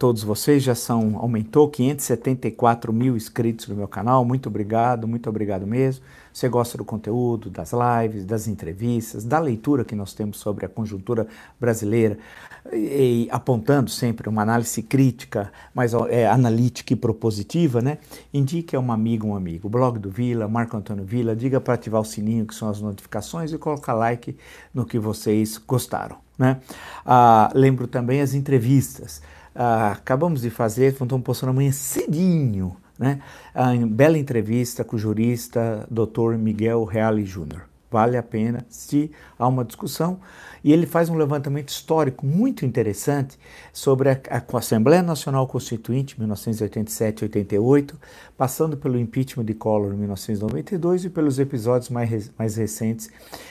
todos vocês, já são, aumentou 574 mil inscritos no meu canal, muito obrigado, muito obrigado mesmo. Você gosta do conteúdo, das lives, das entrevistas, da leitura que nós temos sobre a conjuntura brasileira, e, e apontando sempre uma análise crítica, mas é, analítica e propositiva, né? Indique a um amigo, um amigo. Blog do Vila, Marco Antônio Vila, diga para ativar o sininho, que são as notificações, e colocar like no que vocês gostaram. Né? Ah, lembro também as entrevistas. Ah, acabamos de fazer, estamos postando amanhã cedinho, né? A bela entrevista com o jurista Dr. Miguel Reale Júnior. Vale a pena se há uma discussão. E ele faz um levantamento histórico muito interessante sobre a, a Assembleia Nacional Constituinte, 1987-88, passando pelo impeachment de Collor em 1992 e pelos episódios mais, mais recentes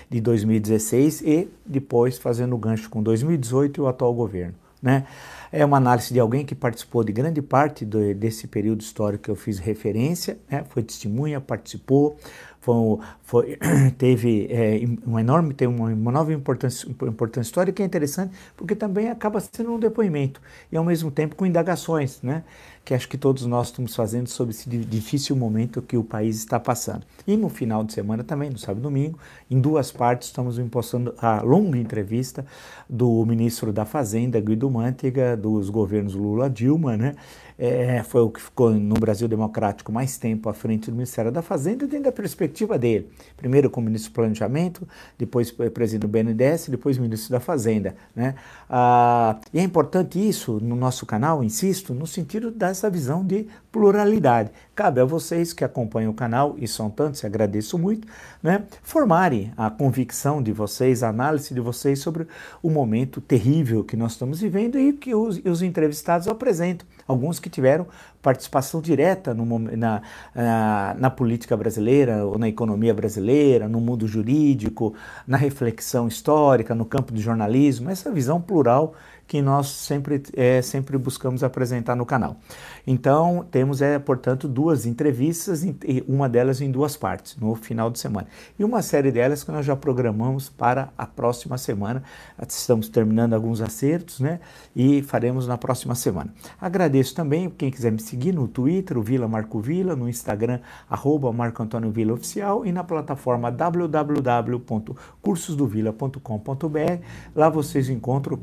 de 2016 e depois fazendo o gancho com 2018 e o atual governo. Né? É uma análise de alguém que participou de grande parte do, desse período histórico que eu fiz referência, né? foi testemunha, participou, foi, foi, teve é, uma enorme, tem uma, uma nova importância, importância histórica que é interessante porque também acaba sendo um depoimento e ao mesmo tempo com indagações, né? que acho que todos nós estamos fazendo sobre esse difícil momento que o país está passando. E no final de semana também, no sábado e domingo, em duas partes, estamos impostando a longa entrevista do ministro da Fazenda, Guido Mantega, dos governos Lula-Dilma, né? É, foi o que ficou no Brasil Democrático mais tempo à frente do Ministério da Fazenda, dentro da perspectiva dele. Primeiro como ministro do Planejamento, depois presidente do BNDES, depois ministro da Fazenda. Né? Ah, e é importante isso no nosso canal, insisto, no sentido dessa visão de pluralidade. Cabe a vocês que acompanham o canal, e são tantos, agradeço muito, né, formarem a convicção de vocês, a análise de vocês sobre o momento terrível que nós estamos vivendo e que os, os entrevistados apresentam. Alguns que tiveram participação direta no, na, na, na, política brasileira, ou na economia brasileira, no mundo jurídico, na reflexão histórica, no campo do jornalismo, essa visão plural que nós sempre, é, sempre buscamos apresentar no canal. Então, temos, é, portanto, duas entrevistas, uma delas em duas partes, no final de semana. E uma série delas que nós já programamos para a próxima semana. Estamos terminando alguns acertos, né? E faremos na próxima semana. Agradeço também quem quiser me seguir no Twitter, o Vila Marco Vila, no Instagram, arroba Marco Antônio Vila Oficial e na plataforma www.cursosdovila.com.br. Lá vocês encontram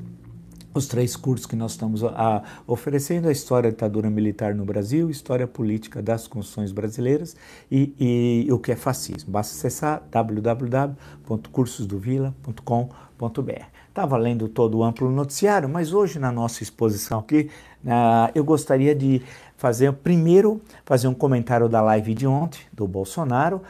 os três cursos que nós estamos a, oferecendo: a História da Ditadura Militar no Brasil, História Política das Constituições Brasileiras e, e, o que é fascismo. Basta acessar www.cursosdovila.com.br. Estava lendo todo o amplo noticiário, mas hoje na nossa exposição aqui, uh, eu gostaria de fazer, primeiro, fazer um comentário da live de ontem, do Bolsonaro,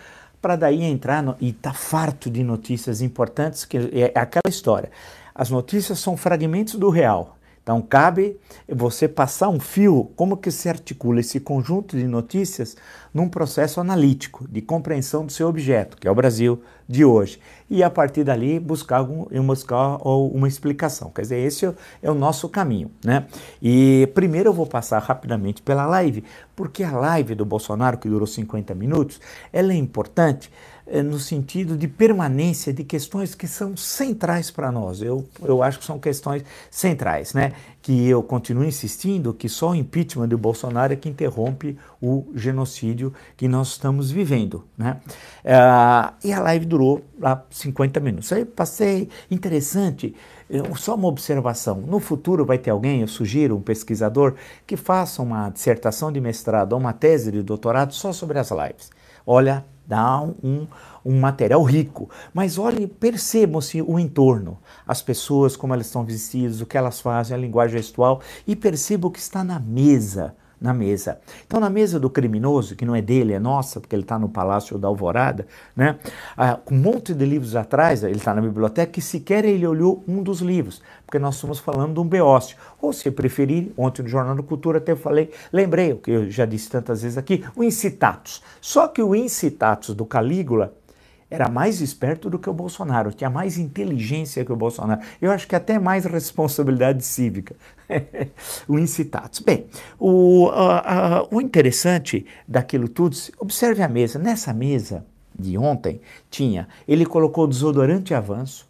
para daí entrar, no, e está farto de notícias importantes, que é aquela história. As notícias são fragmentos do real. Então cabe você passar um fio, como que se articula esse conjunto de notícias num processo analítico de compreensão do seu objeto, que é o Brasil de hoje, e a partir dali buscar, algum, buscar uma explicação. Quer dizer, esse é o nosso caminho, né? E primeiro eu vou passar rapidamente pela live, porque a live do Bolsonaro, que durou 50 minutos, ela é importante no sentido de permanência de questões que são centrais para nós. Eu, eu acho que são questões centrais, né? Que eu continuo insistindo que só o impeachment do Bolsonaro é que interrompe o genocídio que nós estamos vivendo, né? É, e a live durou lá 50 minutos. Aí passei interessante. Só uma observação: no futuro vai ter alguém, eu sugiro, um pesquisador, que faça uma dissertação de mestrado ou uma tese de doutorado só sobre as lives. Olha, dá um, um material rico. Mas olhem, percebam-se o entorno, as pessoas, como elas estão vestidas, o que elas fazem, a linguagem gestual, e percebam o que está na mesa na mesa. Então, na mesa do criminoso, que não é dele, é nossa, porque ele está no Palácio da Alvorada, né? Ah, um monte de livros atrás, ele está na biblioteca, que sequer ele olhou um dos livros, porque nós estamos falando de um beócio. Ou, se preferir, ontem no Jornal da Cultura até falei, lembrei, o que eu já disse tantas vezes aqui, o Incitatus. Só que o Incitatus do Calígula era mais esperto do que o Bolsonaro, tinha mais inteligência que o Bolsonaro. Eu acho que até mais responsabilidade cívica. o incitatus. Bem, o, o interessante daquilo tudo, observe a mesa. Nessa mesa de ontem tinha, ele colocou desodorante avanço,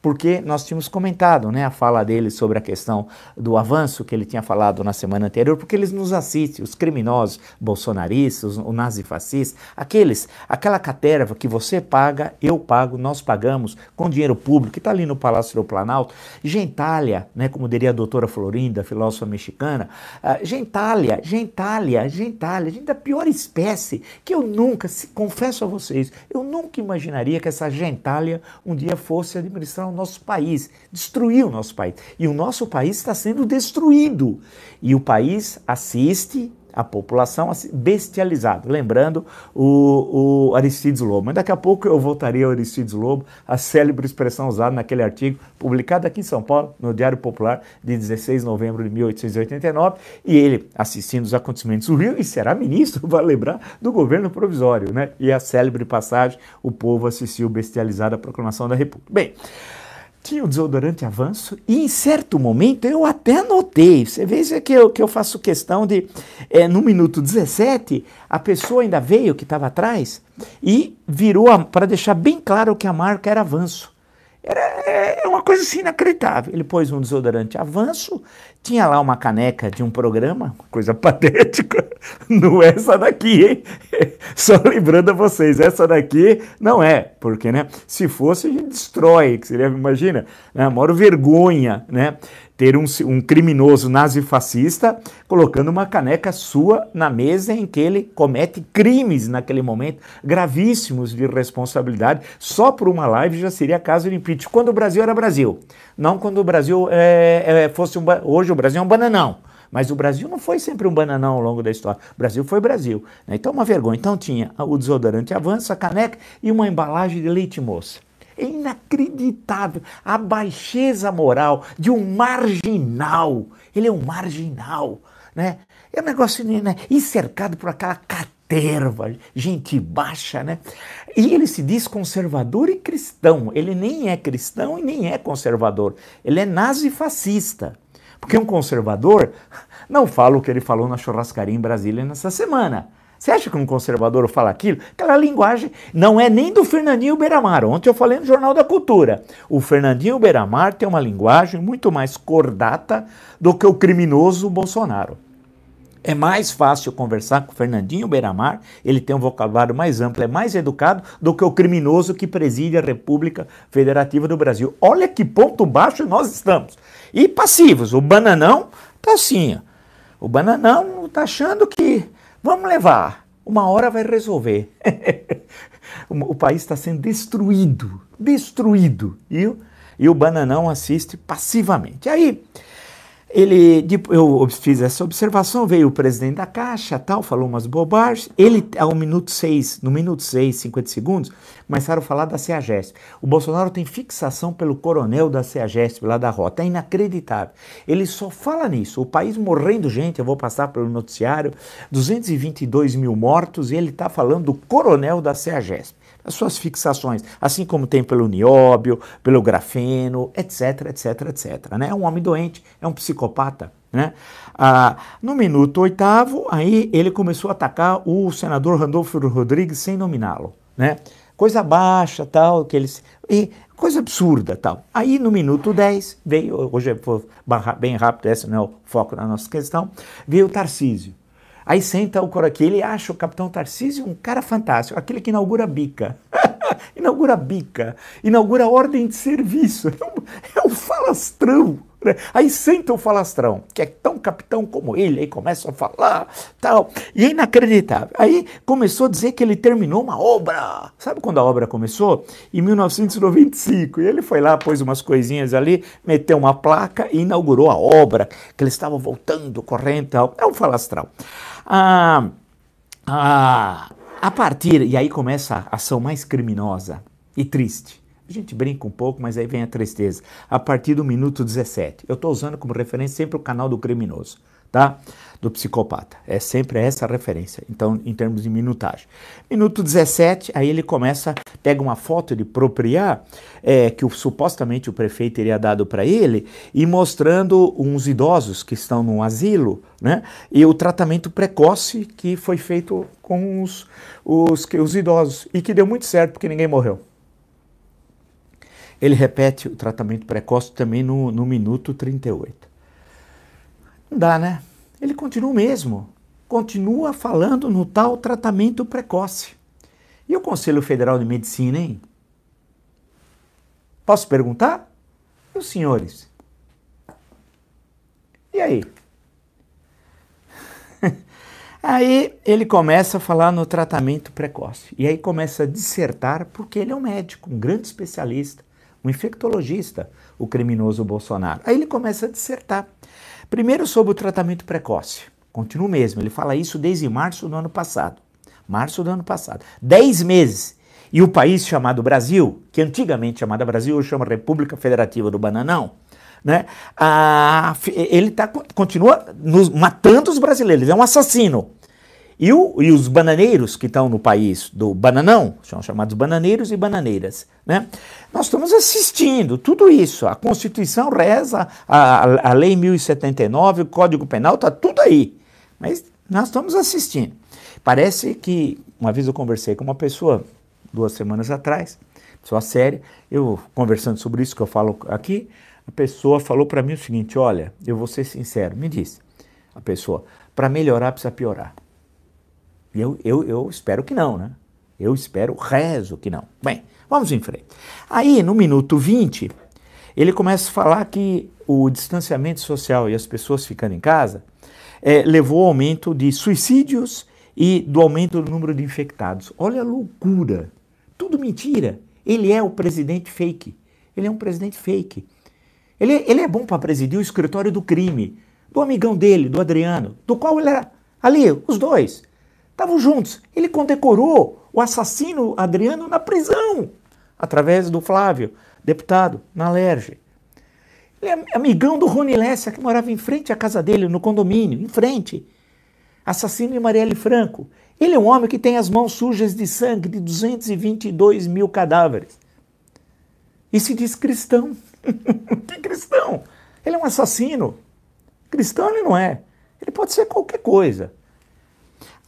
porque nós tínhamos comentado né, a fala dele sobre a questão do avanço que ele tinha falado na semana anterior, porque eles nos assistem, os criminosos bolsonaristas, o nazifascista, aqueles, aquela caterva que você paga, eu pago, nós pagamos com dinheiro público, que está ali no Palácio do Planalto, gentalha, né, como diria a doutora Florinda, filósofa mexicana, uh, gentalha, gentalha, gentalha, gente da pior espécie, que eu nunca, se, confesso a vocês, eu nunca imaginaria que essa gentalha um dia fosse administrar nosso país, destruir o nosso país. E o nosso país está sendo destruído. E o país assiste a população bestializada. Lembrando o, o, Aristides Lobo. Mas daqui a pouco eu voltaria ao Aristides Lobo, a célebre expressão usada naquele artigo publicado aqui em São Paulo, no Diário Popular, de 16 de novembro de 1889, e ele assistindo os acontecimentos do Rio e será ministro, vai lembrar, do governo provisório, né? E a célebre passagem, o povo assistiu bestializado à proclamação da República. Bem, tinha o desodorante avanço e em certo momento eu até notei, você veja que eu, que eu faço questão de, é, no minuto 17, a pessoa ainda veio que estava atrás e virou para deixar bem claro que a marca era avanço. Era é, é uma coisa assim inacreditável. Ele pôs um desodorante avanço, tinha lá uma caneca de um programa, coisa patética. Não é essa daqui, hein? Só lembrando a vocês, essa daqui não é, porque, né? Se fosse, a gente destrói, que seria, imagina, né? A maior vergonha, né? ter um, um criminoso nazifascista colocando uma caneca sua na mesa em que ele comete crimes naquele momento, gravíssimos de responsabilidade. Só por uma live já seria caso de impeachment. Quando o Brasil era Brasil. Não quando o Brasil é, é, fosse um. Hoje o Brasil é um bananão. Mas o Brasil não foi sempre um bananão ao longo da história. O Brasil foi Brasil. Né? Então, uma vergonha. Então, tinha o desodorante avança, a caneca e uma embalagem de leite moça. É inacreditável a baixeza moral de um marginal. Ele é um marginal, né? É um negócio né? e cercado por aquela caterva, gente baixa, né? E ele se diz conservador e cristão. Ele nem é cristão e nem é conservador. Ele é nazi-fascista. Porque um conservador não fala o que ele falou na churrascaria em Brasília nessa semana. Você acha que um conservador fala aquilo? Aquela linguagem não é nem do Fernandinho Beiramar. Ontem eu falei no Jornal da Cultura. O Fernandinho Beiramar tem uma linguagem muito mais cordata do que o criminoso Bolsonaro. É mais fácil conversar com o Fernandinho Beiramar, ele tem um vocabulário mais amplo, é mais educado do que o criminoso que preside a República Federativa do Brasil. Olha que ponto baixo nós estamos. E passivos, o bananão tá assim. O bananão tá achando que Vamos levar. Uma hora vai resolver. o país está sendo destruído, destruído. E, e o bananão assiste passivamente. Aí ele, eu fiz essa observação, veio o presidente da Caixa, tal, falou umas bobagens. Ele, ao minuto 6, no minuto 6, 50 segundos, começaram a falar da CEAGESP. O Bolsonaro tem fixação pelo coronel da CEAGESP lá da rota, é inacreditável. Ele só fala nisso, o país morrendo gente, eu vou passar pelo noticiário, 222 mil mortos, e ele está falando do coronel da CEAGESP as suas fixações, assim como tem pelo nióbio, pelo grafeno, etc, etc, etc. Né? É um homem doente, é um psicopata. Né? Ah, no minuto oitavo, aí ele começou a atacar o senador Randolfo Rodrigues sem nominá-lo. Né? Coisa baixa, tal, que eles. E, coisa absurda, tal. Aí no minuto 10, veio, hoje foi bem rápido, esse não é o foco da nossa questão, veio o Tarcísio. Aí senta o aqui, ele acha o capitão Tarcísio um cara fantástico, aquele que inaugura a bica. inaugura bica, inaugura ordem de serviço. É um, é um falastrão. Né? Aí senta o falastrão, que é tão capitão como ele, aí começa a falar, tal, e é inacreditável. Aí começou a dizer que ele terminou uma obra. Sabe quando a obra começou? Em 1995. E ele foi lá, pôs umas coisinhas ali, meteu uma placa e inaugurou a obra, que ele estava voltando, correndo, tal. É um falastrão. Ah, ah, a partir, e aí começa a ação mais criminosa e triste. A gente brinca um pouco, mas aí vem a tristeza. A partir do minuto 17. Eu estou usando como referência sempre o canal do criminoso, tá? Do psicopata. É sempre essa referência. Então, em termos de minutagem. Minuto 17, aí ele começa, pega uma foto de propriar, é, que o, supostamente o prefeito teria dado para ele, e mostrando uns idosos que estão num asilo, né? E o tratamento precoce que foi feito com os, os, os idosos. E que deu muito certo, porque ninguém morreu. Ele repete o tratamento precoce também no, no minuto 38. Não dá, né? Ele continua o mesmo. Continua falando no tal tratamento precoce. E o Conselho Federal de Medicina, hein? Posso perguntar? E os senhores? E aí? Aí ele começa a falar no tratamento precoce. E aí começa a dissertar, porque ele é um médico, um grande especialista, um infectologista, o criminoso Bolsonaro. Aí ele começa a dissertar. Primeiro sobre o tratamento precoce. Continua mesmo, ele fala isso desde março do ano passado. Março do ano passado. Dez meses. E o país chamado Brasil, que antigamente chamado Brasil, hoje chama República Federativa do Bananão, né? Ah, ele tá, continua nos, matando os brasileiros, é um assassino. E, o, e os bananeiros que estão no país do bananão, são chamados bananeiros e bananeiras, né? Nós estamos assistindo tudo isso. A Constituição reza, a, a Lei 1079, o Código Penal, está tudo aí. Mas nós estamos assistindo. Parece que, uma vez eu conversei com uma pessoa, duas semanas atrás, pessoa séria, eu conversando sobre isso que eu falo aqui, a pessoa falou para mim o seguinte: olha, eu vou ser sincero, me disse a pessoa, para melhorar precisa piorar. Eu, eu, eu espero que não, né? Eu espero, rezo que não. Bem, vamos em frente. Aí, no minuto 20, ele começa a falar que o distanciamento social e as pessoas ficando em casa é, levou ao aumento de suicídios e do aumento do número de infectados. Olha a loucura. Tudo mentira. Ele é o presidente fake. Ele é um presidente fake. Ele, ele é bom para presidir o escritório do crime, do amigão dele, do Adriano, do qual ele era ali, os dois. Estavam juntos. Ele condecorou o assassino Adriano na prisão, através do Flávio, deputado, na Lerge. Ele é amigão do Rony Lessa, que morava em frente à casa dele, no condomínio, em frente. Assassino de Marielle Franco. Ele é um homem que tem as mãos sujas de sangue de 222 mil cadáveres. E se diz cristão. que cristão? Ele é um assassino. Cristão ele não é. Ele pode ser qualquer coisa.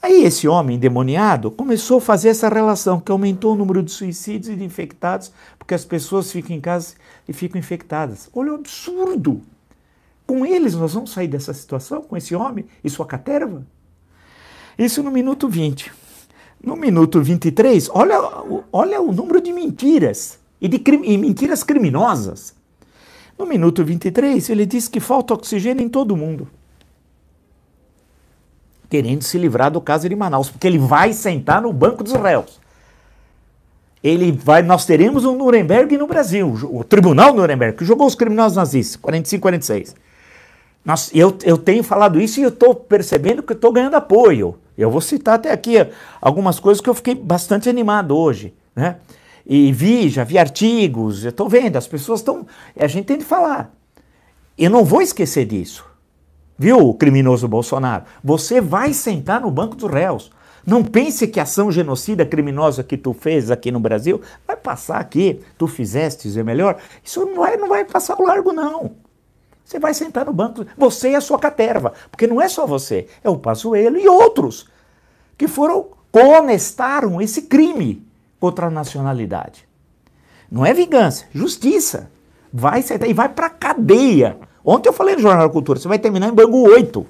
Aí esse homem endemoniado começou a fazer essa relação, que aumentou o número de suicídios e de infectados, porque as pessoas ficam em casa e ficam infectadas. Olha o absurdo! Com eles nós vamos sair dessa situação, com esse homem e sua caterva? Isso no minuto 20. No minuto 23, olha, olha o número de mentiras e de e mentiras criminosas. No minuto 23, ele diz que falta oxigênio em todo mundo. Querendo se livrar do caso de Manaus, porque ele vai sentar no banco dos réus. Ele vai, nós teremos um Nuremberg no Brasil, o Tribunal Nuremberg, que jogou os criminosos nazistas, 45, 46. Nós, eu, eu tenho falado isso e eu estou percebendo que estou ganhando apoio. Eu vou citar até aqui algumas coisas que eu fiquei bastante animado hoje. Né? E vi, já vi artigos, eu estou vendo, as pessoas estão. A gente tem de falar. Eu não vou esquecer disso. Viu, criminoso Bolsonaro? Você vai sentar no banco dos réus. Não pense que a ação genocida criminosa que tu fez aqui no Brasil vai passar aqui, tu fizeste, é melhor. Isso não vai, não vai passar o largo, não. Você vai sentar no banco, você e a sua caterva, porque não é só você, é o Pazuello e outros que foram, conestaram esse crime contra a nacionalidade. Não é vingança, justiça. Vai sentar e vai para cadeia. Ontem eu falei no Jornal da Cultura, você vai terminar em Bangu 8.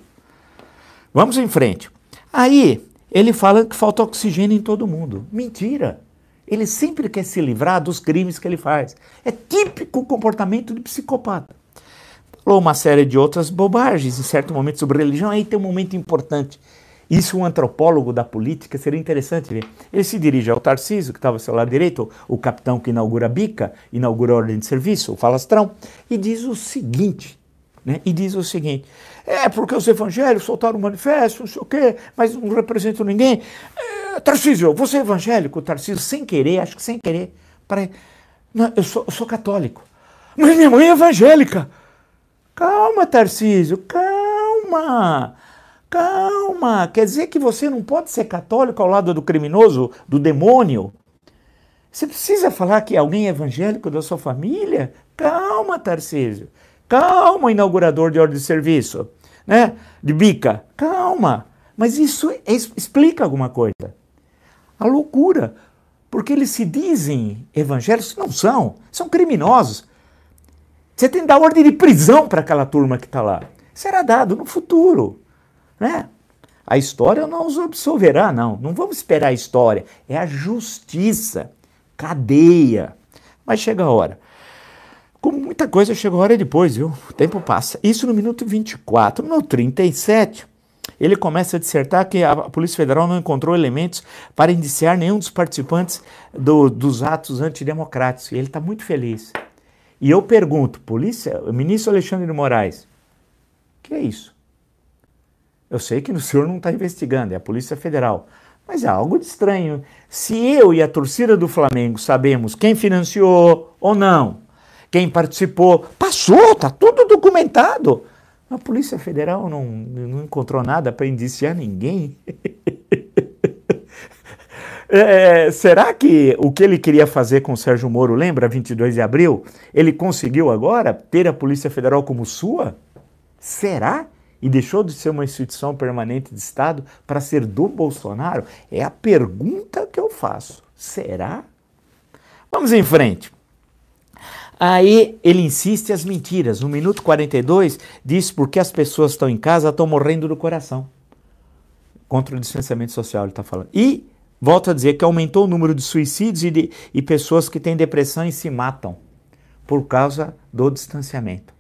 Vamos em frente. Aí, ele fala que falta oxigênio em todo mundo. Mentira. Ele sempre quer se livrar dos crimes que ele faz. É típico comportamento de psicopata. Falou uma série de outras bobagens em certo momento sobre religião. Aí tem um momento importante isso um antropólogo da política seria interessante ver. Ele se dirige ao Tarcísio, que estava ao seu lado direito, o capitão que inaugura a bica, inaugura a ordem de serviço, o falastrão, e diz o seguinte, né? E diz o seguinte, é porque os evangélicos soltaram um manifesto, não sei o quê, mas não representam ninguém. É, Tarcísio, você é evangélico? Tarcísio, sem querer, acho que sem querer, para... Não, eu, sou, eu sou católico. Mas minha mãe é evangélica. Calma, Tarcísio, calma. Calma, quer dizer que você não pode ser católico ao lado do criminoso, do demônio? Você precisa falar que alguém é evangélico da sua família? Calma, Tarcísio. Calma, inaugurador de ordem de serviço, né? De bica. Calma. Mas isso explica alguma coisa. A loucura. porque eles se dizem evangélicos, não são, são criminosos. Você tem que dar ordem de prisão para aquela turma que está lá. Será dado no futuro, né? A história não os absolverá, não. Não vamos esperar a história. É a justiça, cadeia. Mas chega a hora. Como muita coisa chega a hora depois, viu? O tempo passa. Isso no minuto 24. No 37, ele começa a dissertar que a Polícia Federal não encontrou elementos para indiciar nenhum dos participantes do, dos atos antidemocráticos. E ele está muito feliz. E eu pergunto, polícia, ministro Alexandre de Moraes, que é isso? Eu sei que o senhor não está investigando, é a Polícia Federal. Mas é algo de estranho. Se eu e a torcida do Flamengo sabemos quem financiou ou não, quem participou, passou, está tudo documentado. A Polícia Federal não, não encontrou nada para indiciar ninguém. é, será que o que ele queria fazer com o Sérgio Moro, lembra, 22 de abril, ele conseguiu agora ter a Polícia Federal como sua? Será? E deixou de ser uma instituição permanente de Estado para ser do Bolsonaro? É a pergunta que eu faço. Será? Vamos em frente. Aí ele insiste as mentiras. No minuto 42, diz porque as pessoas estão em casa, estão morrendo do coração. Contra o distanciamento social, ele está falando. E volta a dizer que aumentou o número de suicídios e, de, e pessoas que têm depressão e se matam por causa do distanciamento.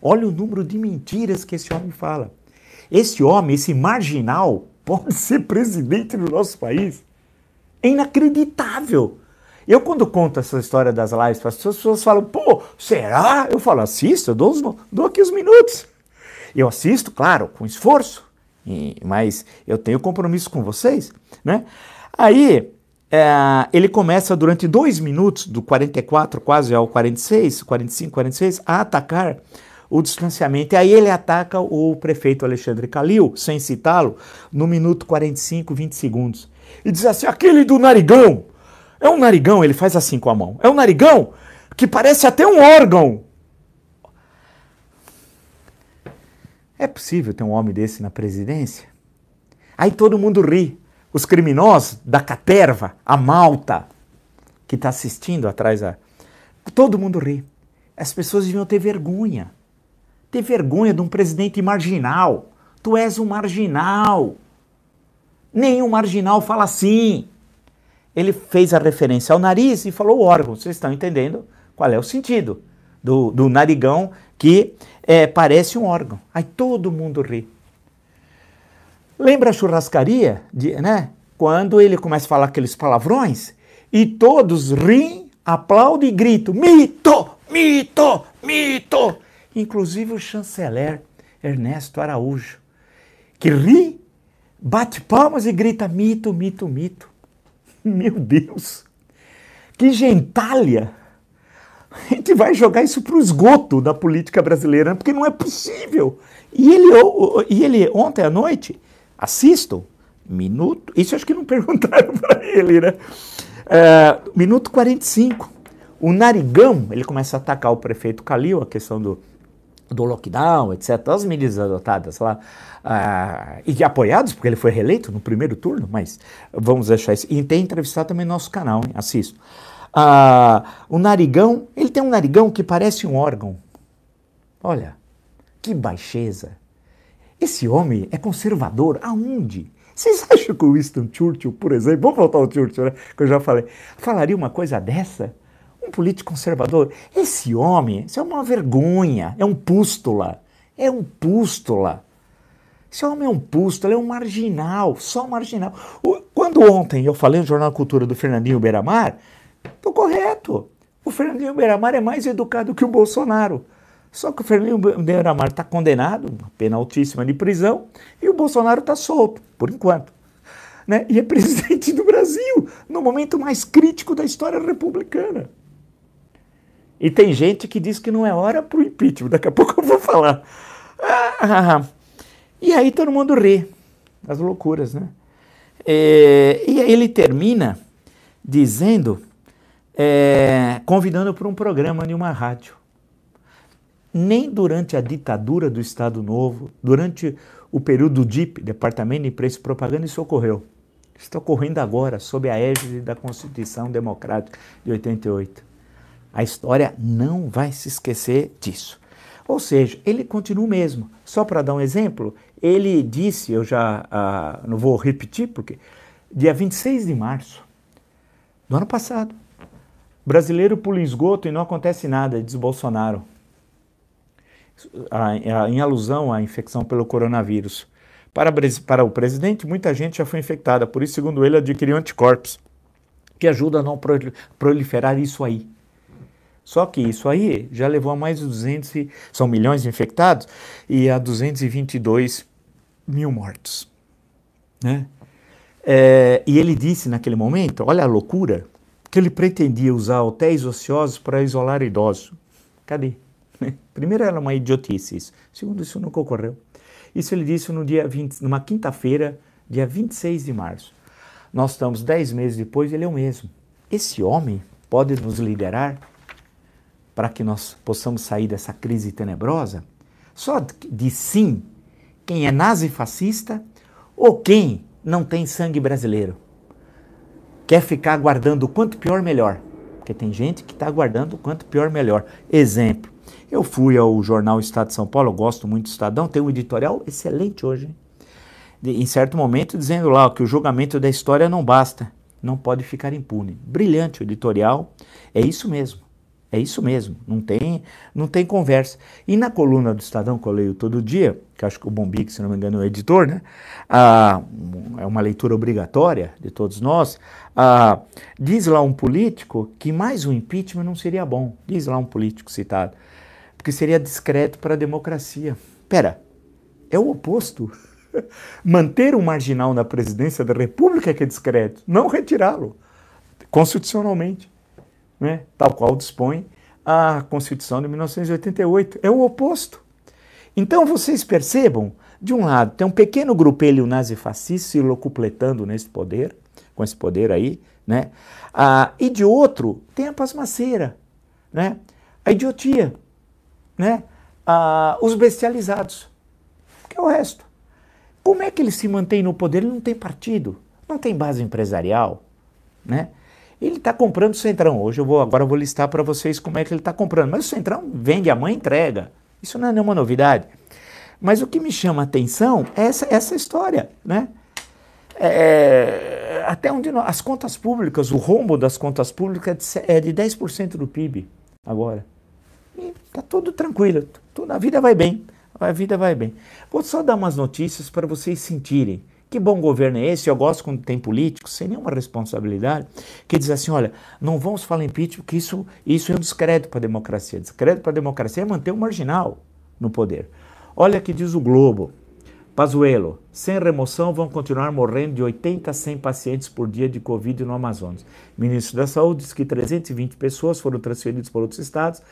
Olha o número de mentiras que esse homem fala. Esse homem, esse marginal, pode ser presidente do nosso país. É inacreditável. Eu, quando conto essa história das lives as pessoas falam, pô, será? Eu falo, assisto, eu dou, dou aqui os minutos. Eu assisto, claro, com esforço, mas eu tenho compromisso com vocês, né? Aí, é, ele começa durante dois minutos, do 44 quase ao 46, 45, 46, a atacar o distanciamento. E aí ele ataca o prefeito Alexandre Calil, sem citá-lo, no minuto 45, 20 segundos. E diz assim: aquele do narigão, é um narigão, ele faz assim com a mão. É um narigão que parece até um órgão. É possível ter um homem desse na presidência? Aí todo mundo ri. Os criminosos da caterva, a malta, que está assistindo atrás, a... todo mundo ri. As pessoas deviam ter vergonha. Ter vergonha de um presidente marginal. Tu és um marginal. Nenhum marginal fala assim ele fez a referência ao nariz e falou órgão. Vocês estão entendendo qual é o sentido do, do narigão que é, parece um órgão. Aí todo mundo ri. Lembra a churrascaria, de, né? Quando ele começa a falar aqueles palavrões e todos riem, aplaudem e gritam: mito, mito, mito. Inclusive o chanceler Ernesto Araújo, que ri, bate palmas e grita: mito, mito, mito. Meu Deus! Que gentalha! A gente vai jogar isso para o esgoto da política brasileira, porque não é possível. E ele, e ele ontem à noite, assisto, minuto, isso acho que não perguntaram para ele, né? É, minuto 45. O narigão, ele começa a atacar o prefeito Calil, a questão do, do lockdown, etc., as medidas adotadas lá, uh, e apoiados, porque ele foi reeleito no primeiro turno, mas vamos deixar isso. E tem entrevistado também no nosso canal, hein? assisto. Uh, o narigão, ele tem um narigão que parece um órgão. Olha, que baixeza. Esse homem é conservador aonde? Vocês acham que o Winston Churchill, por exemplo, vamos voltar ao Churchill, né, que eu já falei, falaria uma coisa dessa? Um político conservador. Esse homem, isso é uma vergonha, é um pústula. É um pústula. Esse homem é um pústula, é um marginal, só marginal. Quando ontem eu falei no Jornal Cultura do Fernandinho Beiramar, estou correto. O Fernandinho Beiramar é mais educado que o Bolsonaro. Só que o Fernandinho Beiramar está condenado, uma pena altíssima de prisão, e o Bolsonaro está solto, por enquanto. Né? E é presidente do Brasil, no momento mais crítico da história republicana. E tem gente que diz que não é hora para o impeachment. Daqui a pouco eu vou falar. Ah, e aí todo mundo ri. As loucuras, né? É, e ele termina dizendo, é, convidando para um programa de uma rádio. Nem durante a ditadura do Estado Novo, durante o período do DIP, Departamento de Imprensa e Propaganda, isso ocorreu. está ocorrendo agora, sob a égide da Constituição Democrática de 88. A história não vai se esquecer disso. Ou seja, ele continua o mesmo. Só para dar um exemplo, ele disse, eu já ah, não vou repetir, porque dia 26 de março do ano passado, brasileiro pula esgoto e não acontece nada, diz Bolsonaro, em alusão à infecção pelo coronavírus. Para, para o presidente, muita gente já foi infectada, por isso, segundo ele, adquiriu anticorpos, que ajudam a não proliferar isso aí. Só que isso aí já levou a mais de 200, são milhões de infectados, e a 222 mil mortos. Né? É, e ele disse naquele momento, olha a loucura, que ele pretendia usar hotéis ociosos para isolar idosos. Cadê? Primeiro era uma idiotice isso. Segundo, isso nunca ocorreu. Isso ele disse no dia 20, numa quinta-feira, dia 26 de março. Nós estamos dez meses depois, ele é o mesmo. Esse homem pode nos liderar para que nós possamos sair dessa crise tenebrosa? Só de sim quem é nazi-fascista ou quem não tem sangue brasileiro. Quer ficar aguardando o quanto pior, melhor. Porque tem gente que está aguardando o quanto pior, melhor. Exemplo. Eu fui ao jornal Estado de São Paulo, eu gosto muito do Estadão, tem um editorial excelente hoje. De, em certo momento, dizendo lá que o julgamento da história não basta, não pode ficar impune. Brilhante o editorial, é isso mesmo. É isso mesmo, não tem, não tem conversa. E na coluna do Estadão, que eu leio todo dia, que acho que o Bombic, se não me engano, é o editor, né? Ah, é uma leitura obrigatória de todos nós. Ah, diz lá um político que mais um impeachment não seria bom. Diz lá um político citado. Porque seria discreto para a democracia. Pera, é o oposto. Manter um marginal na presidência da República é que é discreto, não retirá-lo constitucionalmente né, tal qual dispõe a Constituição de 1988. É o oposto. Então vocês percebam, de um lado, tem um pequeno grupelho nazifascista se locupletando nesse poder, com esse poder aí, né? Ah, e de outro, tem a pasmaceira, né? a idiotia, né? Ah, os bestializados, que é o resto. Como é que ele se mantém no poder? Ele não tem partido, não tem base empresarial, né? Ele está comprando o Centrão. Hoje eu vou, agora eu vou listar para vocês como é que ele está comprando. Mas o Centrão vende, a mãe entrega. Isso não é nenhuma novidade. Mas o que me chama a atenção é essa, essa história, né? É, até onde nós, as contas públicas, o rombo das contas públicas é de 10% é do PIB agora. E está tudo tranquilo, tudo, a vida vai bem, a vida vai bem. Vou só dar umas notícias para vocês sentirem que bom governo é esse? Eu gosto quando tem políticos, sem nenhuma responsabilidade, que diz assim: olha, não vamos falar impeachment, porque isso, isso é um descrédito para a democracia. Descrédito para a democracia é manter o marginal no poder. Olha que diz o Globo. Pazuello, sem remoção vão continuar morrendo de 80 a 100 pacientes por dia de Covid no Amazonas. O ministro da Saúde diz que 320 pessoas foram transferidas para outros estados.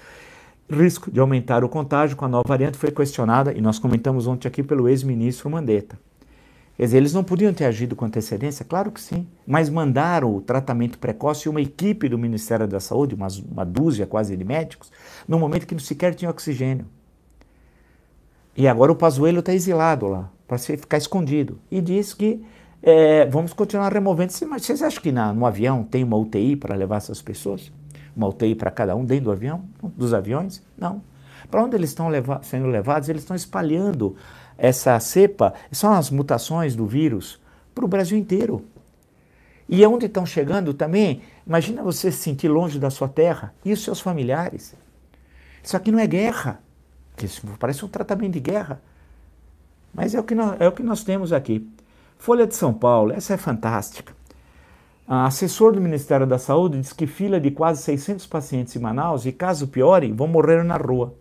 Risco de aumentar o contágio com a nova variante foi questionada, e nós comentamos ontem aqui pelo ex-ministro Mandetta. Quer dizer, eles não podiam ter agido com antecedência? Claro que sim. Mas mandaram o tratamento precoce e uma equipe do Ministério da Saúde, uma, uma dúzia quase de médicos, no momento que não sequer tinha oxigênio. E agora o Pazuello está exilado lá, para ficar escondido. E diz que é, vamos continuar removendo. Mas vocês acham que na, no avião tem uma UTI para levar essas pessoas? Uma UTI para cada um dentro do avião? Dos aviões? Não. Para onde eles estão leva sendo levados? Eles estão espalhando essa cepa, são as mutações do vírus para o Brasil inteiro. E onde estão chegando também, imagina você se sentir longe da sua terra e os seus familiares. Isso aqui não é guerra. Isso parece um tratamento de guerra. Mas é o que nós, é o que nós temos aqui. Folha de São Paulo, essa é fantástica. A assessor do Ministério da Saúde diz que fila de quase 600 pacientes em Manaus, e caso piorem, vão morrer na rua.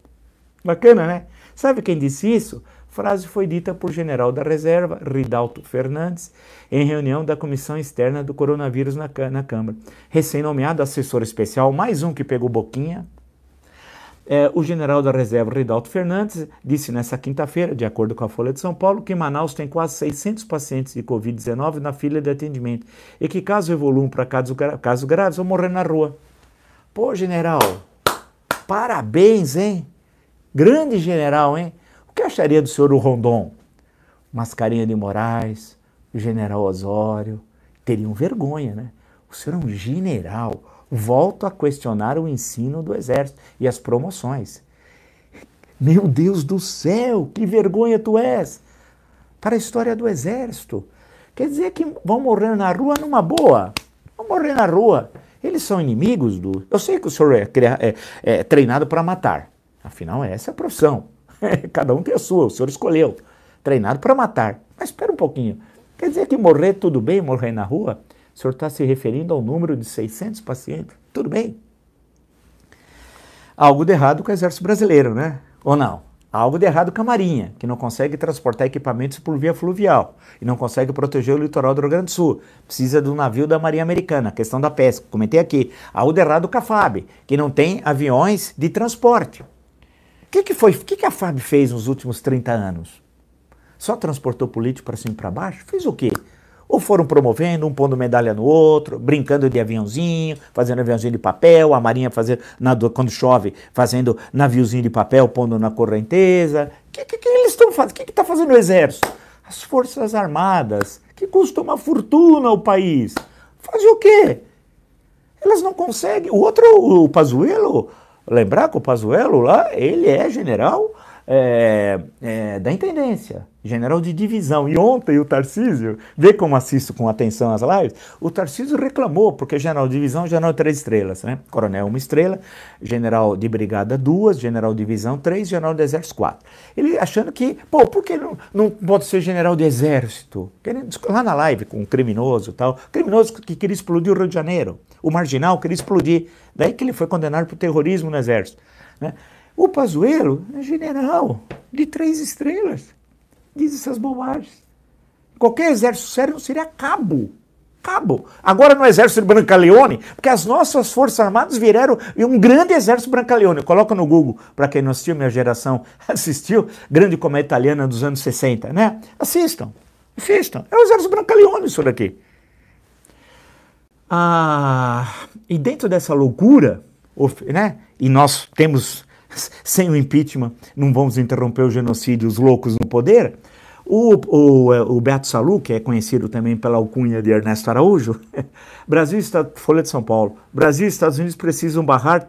Bacana, né? Sabe quem disse isso? frase foi dita por general da reserva, Ridalto Fernandes, em reunião da comissão externa do coronavírus na, na Câmara. Recém-nomeado assessor especial, mais um que pegou boquinha. É, o general da reserva, Ridalto Fernandes, disse nessa quinta-feira, de acordo com a Folha de São Paulo, que Manaus tem quase 600 pacientes de Covid-19 na fila de atendimento e que, caso evoluam para casos, casos graves, vão morrer na rua. Pô, general, parabéns, hein? Grande general, hein? que acharia do senhor Rondon? Mascarinha de Moraes, o general Osório, teriam vergonha, né? O senhor é um general. Volto a questionar o ensino do Exército e as promoções. Meu Deus do céu, que vergonha tu és! Para a história do Exército. Quer dizer que vão morrer na rua numa boa. Vão morrer na rua. Eles são inimigos do. Eu sei que o senhor é, é, é treinado para matar. Afinal, essa é a profissão. Cada um tem a sua, o senhor escolheu. Treinado para matar. Mas espera um pouquinho. Quer dizer que morrer tudo bem, morrer na rua? O senhor está se referindo ao número de 600 pacientes? Tudo bem. Algo de errado com o Exército Brasileiro, né? Ou não? algo de errado com a Marinha, que não consegue transportar equipamentos por via fluvial e não consegue proteger o litoral do Rio Grande do Sul. Precisa do navio da Marinha Americana, questão da pesca, comentei aqui. Algo de errado com a FAB, que não tem aviões de transporte. Que, que foi? O que, que a FAB fez nos últimos 30 anos? Só transportou político para cima e para baixo? Fez o quê? Ou foram promovendo, um pondo medalha no outro, brincando de aviãozinho, fazendo aviãozinho de papel, a marinha fazendo, quando chove, fazendo naviozinho de papel, pondo na correnteza. O que, que, que, eles estão fazendo? O que está fazendo o exército? As forças armadas, que custam uma fortuna ao país. Fazer o quê? Elas não conseguem. O outro, o Pazuello, lembrar que o Pazuello lá, ele é general é, é, da intendência, general de divisão. E ontem o Tarcísio, vê como assisto com atenção as lives, o Tarcísio reclamou, porque general de divisão, general de três estrelas, né? Coronel uma estrela, general de brigada duas, general de divisão três, general de exército quatro. Ele achando que, pô, por que não, não pode ser general de exército? Lá na live com um criminoso tal, criminoso que queria explodir o Rio de Janeiro, o marginal queria explodir. Daí que ele foi condenado por terrorismo no exército, né? O Pazuello é general de três estrelas. Diz essas bobagens. Qualquer exército sério não seria cabo. Cabo. Agora no exército de Brancaleone, porque as nossas forças armadas viraram um grande exército Brancaleone. Coloca no Google, para quem não assistiu, minha geração assistiu, grande comédia italiana dos anos 60, né? Assistam. Assistam. É o exército Brancaleone isso daqui. Ah, e dentro dessa loucura, né? E nós temos sem o impeachment, não vamos interromper o genocídio, os loucos no poder. O, o, é, o Beto Salu, que é conhecido também pela alcunha de Ernesto Araújo, Brasil está Folha de São Paulo. Brasil e Estados Unidos precisam barrar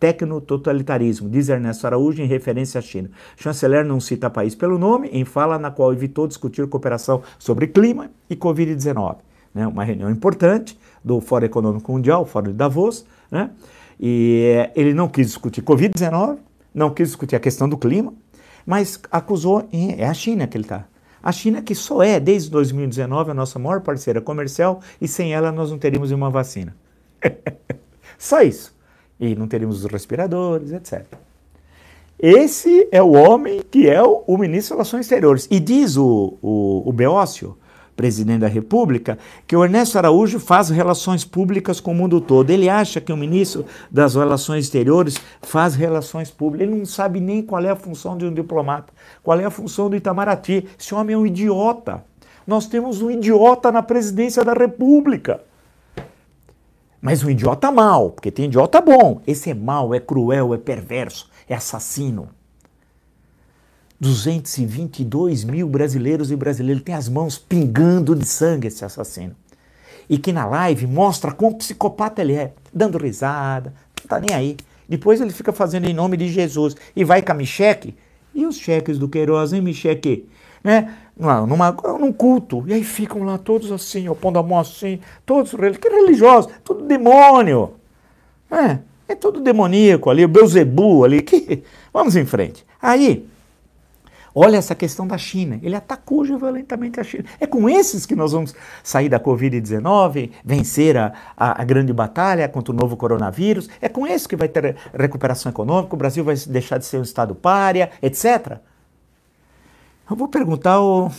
tecno-totalitarismo, diz Ernesto Araújo em referência à China. Chanceler não cita país pelo nome, em fala na qual evitou discutir cooperação sobre clima e Covid-19. Né? Uma reunião importante do Fórum Econômico Mundial, Fórum de Davos, né? E ele não quis discutir Covid-19, não quis discutir a questão do clima, mas acusou, é a China que ele está. A China que só é, desde 2019, a nossa maior parceira comercial e sem ela nós não teríamos uma vacina. só isso. E não teríamos os respiradores, etc. Esse é o homem que é o, o ministro das Relações Exteriores. E diz o, o, o Beócio, presidente da República, que o Ernesto Araújo faz relações públicas com o mundo todo. Ele acha que o ministro das Relações Exteriores faz relações públicas. Ele não sabe nem qual é a função de um diplomata, qual é a função do Itamaraty. Esse homem é um idiota. Nós temos um idiota na presidência da República. Mas um idiota mal, porque tem idiota bom. Esse é mau, é cruel, é perverso, é assassino. 222 mil brasileiros e brasileiras têm as mãos pingando de sangue esse assassino. E que na live mostra quão psicopata ele é, dando risada, não tá nem aí. Depois ele fica fazendo em nome de Jesus e vai com a Micheque. E os cheques do Queiroz, hein, Micheque? Né? Numa, num culto. E aí ficam lá todos assim, ó, pondo a mão assim, todos que religiosos, tudo demônio. É, é tudo demoníaco ali, o Beuzebu ali. Que... Vamos em frente. Aí, Olha essa questão da China. Ele atacou violentamente a China. É com esses que nós vamos sair da Covid-19, vencer a, a, a, grande batalha contra o novo coronavírus. É com esses que vai ter recuperação econômica, o Brasil vai deixar de ser um Estado párea, etc. Eu vou perguntar, o...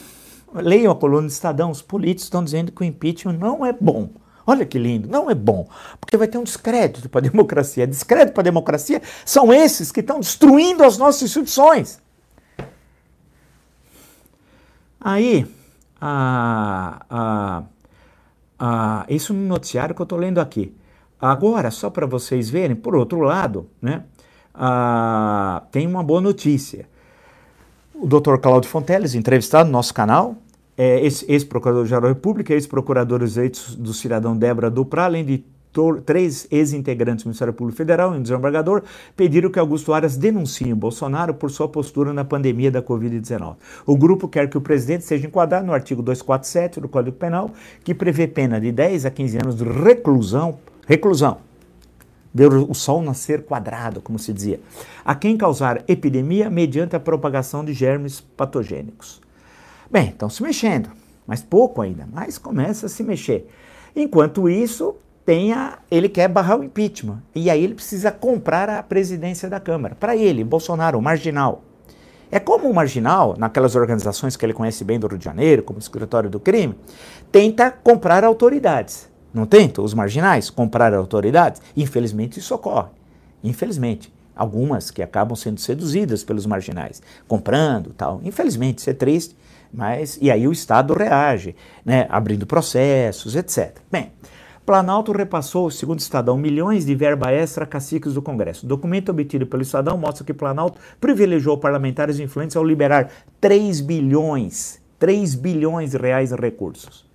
leiam a coluna do Estadão, os políticos estão dizendo que o impeachment não é bom. Olha que lindo, não é bom, porque vai ter um descrédito para a democracia. Descrédito para a democracia são esses que estão destruindo as nossas instituições. Aí, a, a, a, isso no noticiário que eu estou lendo aqui. Agora, só para vocês verem, por outro lado, né, a, tem uma boa notícia. O Dr. Claudio Fonteles, entrevistado no nosso canal, é, ex-procurador-geral da República, ex-procuradores do cidadão Débora Duprá, além de três ex-integrantes do Ministério Público Federal e um desembargador pediram que Augusto Aras denuncie o Bolsonaro por sua postura na pandemia da Covid-19. O grupo quer que o presidente seja enquadrado no artigo 247 do Código Penal, que prevê pena de 10 a 15 anos de reclusão, reclusão, ver o sol nascer quadrado, como se dizia, a quem causar epidemia mediante a propagação de germes patogênicos. Bem, estão se mexendo, mas pouco ainda, mas começa a se mexer. Enquanto isso, tenha, ele quer barrar o impeachment. E aí ele precisa comprar a presidência da Câmara. Para ele, Bolsonaro, marginal. É como o marginal, naquelas organizações que ele conhece bem do Rio de Janeiro, como o Escritório do Crime, tenta comprar autoridades. Não tenta os marginais comprar autoridades? Infelizmente isso ocorre. Infelizmente. Algumas que acabam sendo seduzidas pelos marginais, comprando tal. Infelizmente, isso é triste, mas. E aí o Estado reage, né, abrindo processos, etc. Bem, Planalto repassou, segundo o Estadão, milhões de verba extra a caciques do Congresso. O documento obtido pelo Estadão mostra que Planalto privilegiou parlamentares influentes ao liberar 3 bilhões, 3 bilhões de reais em recursos.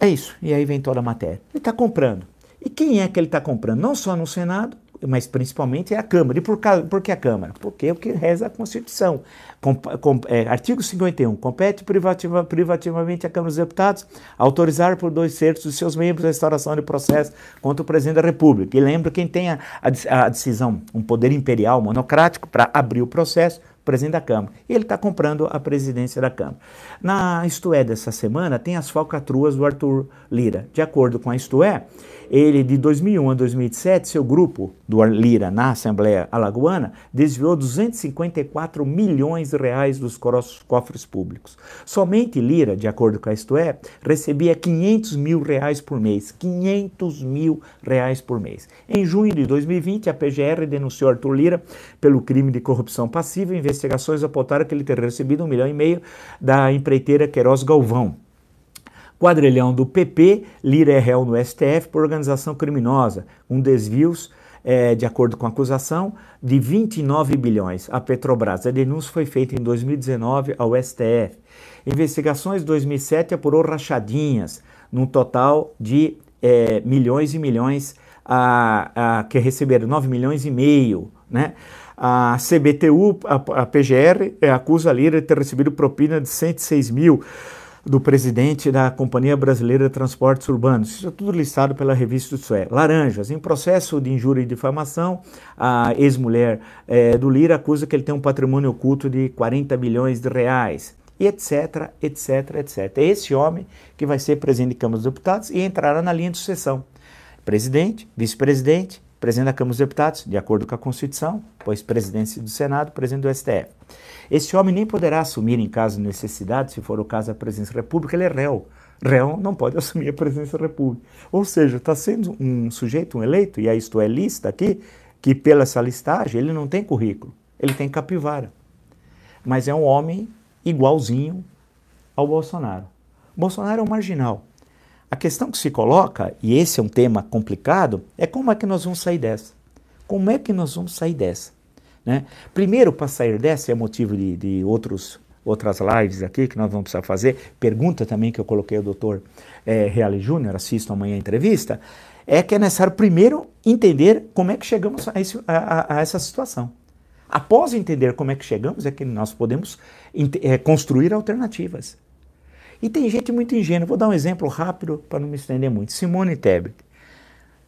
É isso. E aí vem toda a matéria. Ele está comprando. E quem é que ele está comprando? Não só no Senado, mas principalmente é a Câmara. E por, por que a Câmara? Porque é o que reza a Constituição. Com, com, é, artigo 51. Compete privativa, privativamente à Câmara dos Deputados autorizar por dois terços dos seus membros a instauração de processo contra o presidente da República. E lembra quem tem a, a, a decisão, um poder imperial monocrático para abrir o processo, presidente da Câmara. E ele está comprando a presidência da Câmara. Na Isto É dessa semana tem as falcatruas do Arthur Lira. De acordo com a Isto É, ele, de 2001 a 2007, seu grupo do Lira na Assembleia Alagoana desviou 254 milhões de reais dos cofres públicos. Somente Lira, de acordo com a Isto É, recebia 500 mil reais por mês. 500 mil reais por mês. Em junho de 2020, a PGR denunciou Arthur Lira pelo crime de corrupção passiva. Investigações apontaram que ele teria recebido um milhão e meio da empreiteira Queiroz Galvão Quadrilhão do PP, Lira é réu no STF por organização criminosa, com desvios, é, de acordo com a acusação, de 29 bilhões. A Petrobras. A denúncia foi feita em 2019 ao STF. Investigações 2007 apurou rachadinhas, num total de é, milhões e milhões, a, a, que receberam 9 milhões e meio, né? A CBTU, a, PGR, é, acusa a Lira de ter recebido propina de 106 mil do presidente da Companhia Brasileira de Transportes Urbanos. Isso é tudo listado pela revista do SUE. Laranjas, em processo de injúria e difamação, a ex-mulher é, do Lira acusa que ele tem um patrimônio oculto de 40 milhões de reais. E etc, etc, etc. É esse homem que vai ser presidente da Câmara dos Deputados e entrará na linha de sucessão. Presidente, vice-presidente, presidente da Câmara dos Deputados, de acordo com a Constituição, pois presidente do Senado, presidente do STF. Esse homem nem poderá assumir em caso de necessidade, se for o caso da presidência da República, ele é réu. Réu não pode assumir a presidência da República. Ou seja, está sendo um sujeito, um eleito, e isto é lista aqui, que pela essa listagem ele não tem currículo, ele tem capivara. Mas é um homem igualzinho ao Bolsonaro. Bolsonaro é um marginal. A questão que se coloca, e esse é um tema complicado, é como é que nós vamos sair dessa? Como é que nós vamos sair dessa? Né? Primeiro, para sair dessa, é motivo de, de outros, outras lives aqui que nós vamos precisar fazer, pergunta também que eu coloquei ao doutor é, Reale Júnior, assisto amanhã a entrevista, é que é necessário primeiro entender como é que chegamos a, esse, a, a essa situação. Após entender como é que chegamos, é que nós podemos é, construir alternativas. E tem gente muito ingênua. Vou dar um exemplo rápido para não me estender muito. Simone Tebet.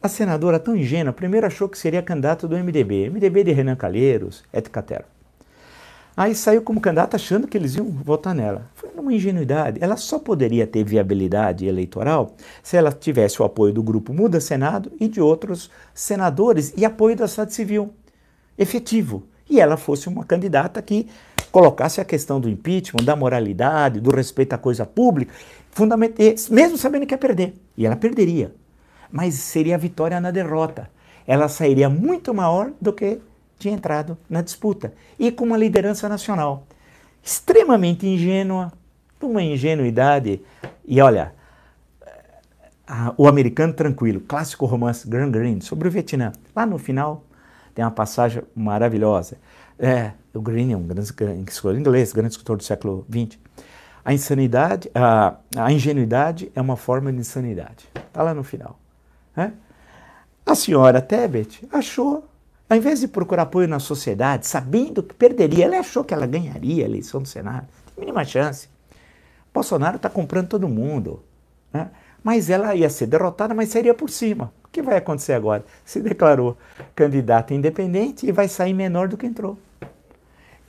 A senadora tão ingênua, primeiro achou que seria candidata do MDB, MDB de Renan Calheiros, etc. Aí saiu como candidata achando que eles iam votar nela. Foi uma ingenuidade. Ela só poderia ter viabilidade eleitoral se ela tivesse o apoio do grupo Muda Senado e de outros senadores e apoio da sociedade civil efetivo. E ela fosse uma candidata que colocasse a questão do impeachment, da moralidade, do respeito à coisa pública, mesmo sabendo que ia perder. E ela perderia mas seria a vitória na derrota. Ela sairia muito maior do que tinha entrado na disputa e com uma liderança nacional extremamente ingênua, uma ingenuidade. E olha, o americano tranquilo, clássico romance Grand Green sobre o Vietnã. Lá no final tem uma passagem maravilhosa. É, o Green é um grande escritor inglês, grande escritor do século XX. A insanidade, a, a ingenuidade é uma forma de insanidade. Está lá no final. Né? A senhora Tebet achou, ao invés de procurar apoio na sociedade, sabendo que perderia, ela achou que ela ganharia a eleição do Senado. Mínima chance. Bolsonaro está comprando todo mundo. Né? Mas ela ia ser derrotada, mas seria por cima. O que vai acontecer agora? Se declarou candidata independente e vai sair menor do que entrou.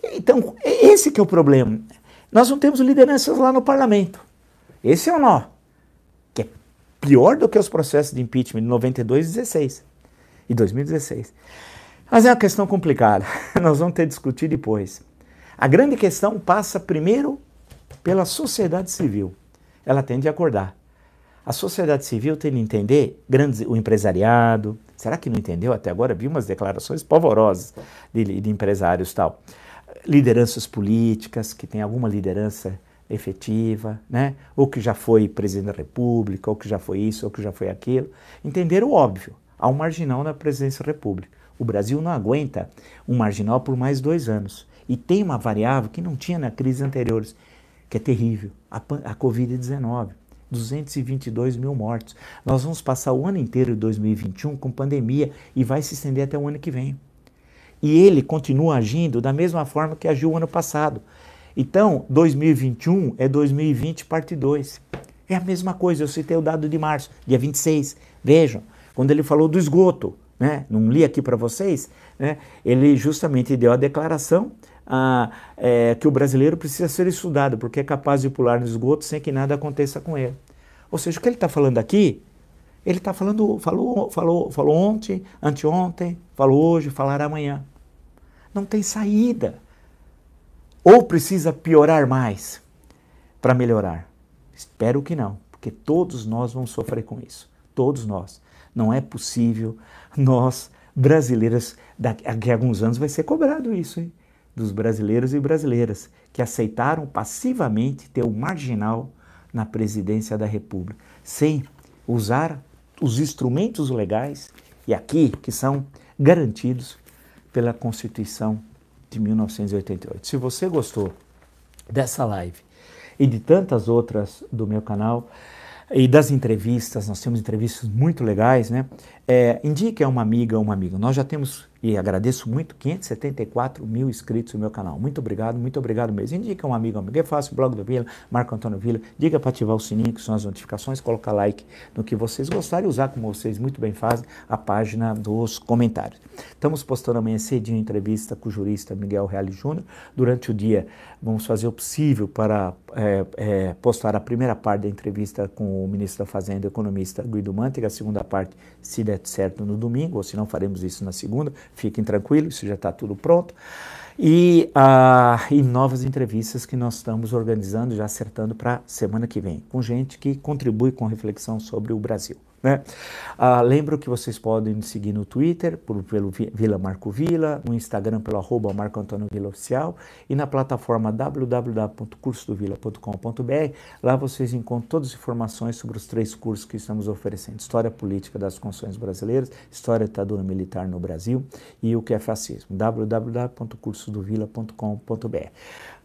Então, esse que é o problema. Nós não temos lideranças lá no parlamento. Esse é o nó. Que é pior do que os processos de impeachment de 92 e 16 e 2016. Mas é uma questão complicada. Nós vamos ter que discutir depois. A grande questão passa primeiro pela sociedade civil. Ela tem de acordar. A sociedade civil tem de entender, grandes, o empresariado, será que não entendeu até agora? Vi umas declarações pavorosas de, de empresários tal. Lideranças políticas, que tem alguma liderança efetiva, né? ou que já foi presidente da República, ou que já foi isso, ou que já foi aquilo. Entenderam o óbvio. Há um marginal na presidência da República. O Brasil não aguenta um marginal por mais dois anos. E tem uma variável que não tinha na crise anteriores, que é terrível, a, a Covid-19. 222 mil mortos. Nós vamos passar o ano inteiro de 2021 com pandemia e vai se estender até o ano que vem. E ele continua agindo da mesma forma que agiu o ano passado. Então, 2021 é 2020 parte 2. É a mesma coisa, eu citei o dado de março, dia 26. Vejam, quando ele falou do esgoto, né? não li aqui para vocês, né? ele justamente deu a declaração ah, é, que o brasileiro precisa ser estudado, porque é capaz de pular no esgoto sem que nada aconteça com ele. Ou seja, o que ele está falando aqui, ele está falando, falou, falou, falou ontem, anteontem, falou hoje, falará amanhã. Não tem saída. Ou precisa piorar mais para melhorar? Espero que não, porque todos nós vamos sofrer com isso. Todos nós. Não é possível nós, brasileiros, daqui a alguns anos vai ser cobrado isso, hein? dos brasileiros e brasileiras que aceitaram passivamente ter o marginal na presidência da República, sem usar os instrumentos legais e aqui que são garantidos pela Constituição de 1988. Se você gostou dessa live e de tantas outras do meu canal e das entrevistas, nós temos entrevistas muito legais, né? É, indique a uma amiga ou um amigo. Nós já temos e agradeço muito, 574 mil inscritos no meu canal. Muito obrigado, muito obrigado mesmo. Indica um amigo, amigo. É fácil, blog do Vila, Marco Antônio Vila. Diga para ativar o sininho, que são as notificações, colocar like no que vocês gostarem usar, como vocês muito bem fazem, a página dos comentários. Estamos postando amanhã cedinho entrevista com o jurista Miguel Reale Júnior. Durante o dia, vamos fazer o possível para é, é, postar a primeira parte da entrevista com o ministro da Fazenda, economista Guido Mantega, a segunda parte, se der certo, no domingo, ou se não, faremos isso na segunda Fiquem tranquilos, isso já está tudo pronto. E, uh, e novas entrevistas que nós estamos organizando, já acertando para semana que vem, com gente que contribui com reflexão sobre o Brasil. Né? Ah, lembro que vocês podem me seguir no Twitter, por, pelo Vila Marco Vila, no Instagram pelo arroba Marco Antônio Vila Oficial e na plataforma www.cursodovila.com.br. Lá vocês encontram todas as informações sobre os três cursos que estamos oferecendo: História Política das Constituições Brasileiras, História da Ditadura Militar no Brasil e o que é fascismo. www.cursodovila.com.br.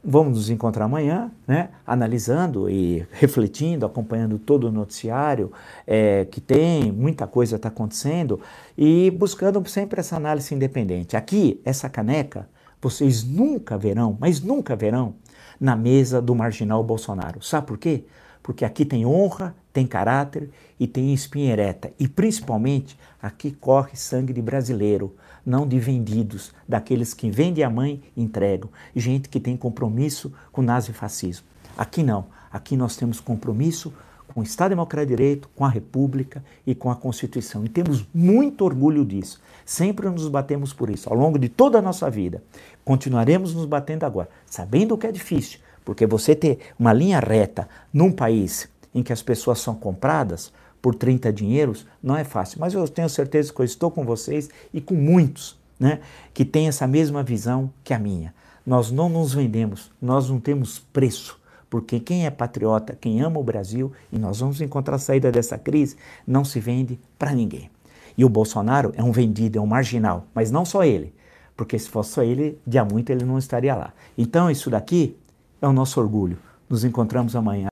Vamos nos encontrar amanhã, né, analisando e refletindo, acompanhando todo o noticiário é, que tem, muita coisa está acontecendo e buscando sempre essa análise independente. Aqui, essa caneca, vocês nunca verão, mas nunca verão, na mesa do marginal Bolsonaro. Sabe por quê? Porque aqui tem honra, tem caráter e tem espinha ereta. E principalmente, aqui corre sangue de brasileiro não de vendidos, daqueles que vendem a mãe e entregam, gente que tem compromisso com o nazifascismo. Aqui não, aqui nós temos compromisso com o Estado Democrático de Direito, com a República e com a Constituição. E temos muito orgulho disso. Sempre nos batemos por isso, ao longo de toda a nossa vida. Continuaremos nos batendo agora, sabendo que é difícil, porque você ter uma linha reta num país em que as pessoas são compradas, por 30 dinheiros, não é fácil. Mas eu tenho certeza que eu estou com vocês e com muitos né, que têm essa mesma visão que a minha. Nós não nos vendemos, nós não temos preço. Porque quem é patriota, quem ama o Brasil, e nós vamos encontrar a saída dessa crise, não se vende para ninguém. E o Bolsonaro é um vendido, é um marginal, mas não só ele, porque se fosse só ele, dia muito ele não estaria lá. Então isso daqui é o nosso orgulho. Nos encontramos amanhã.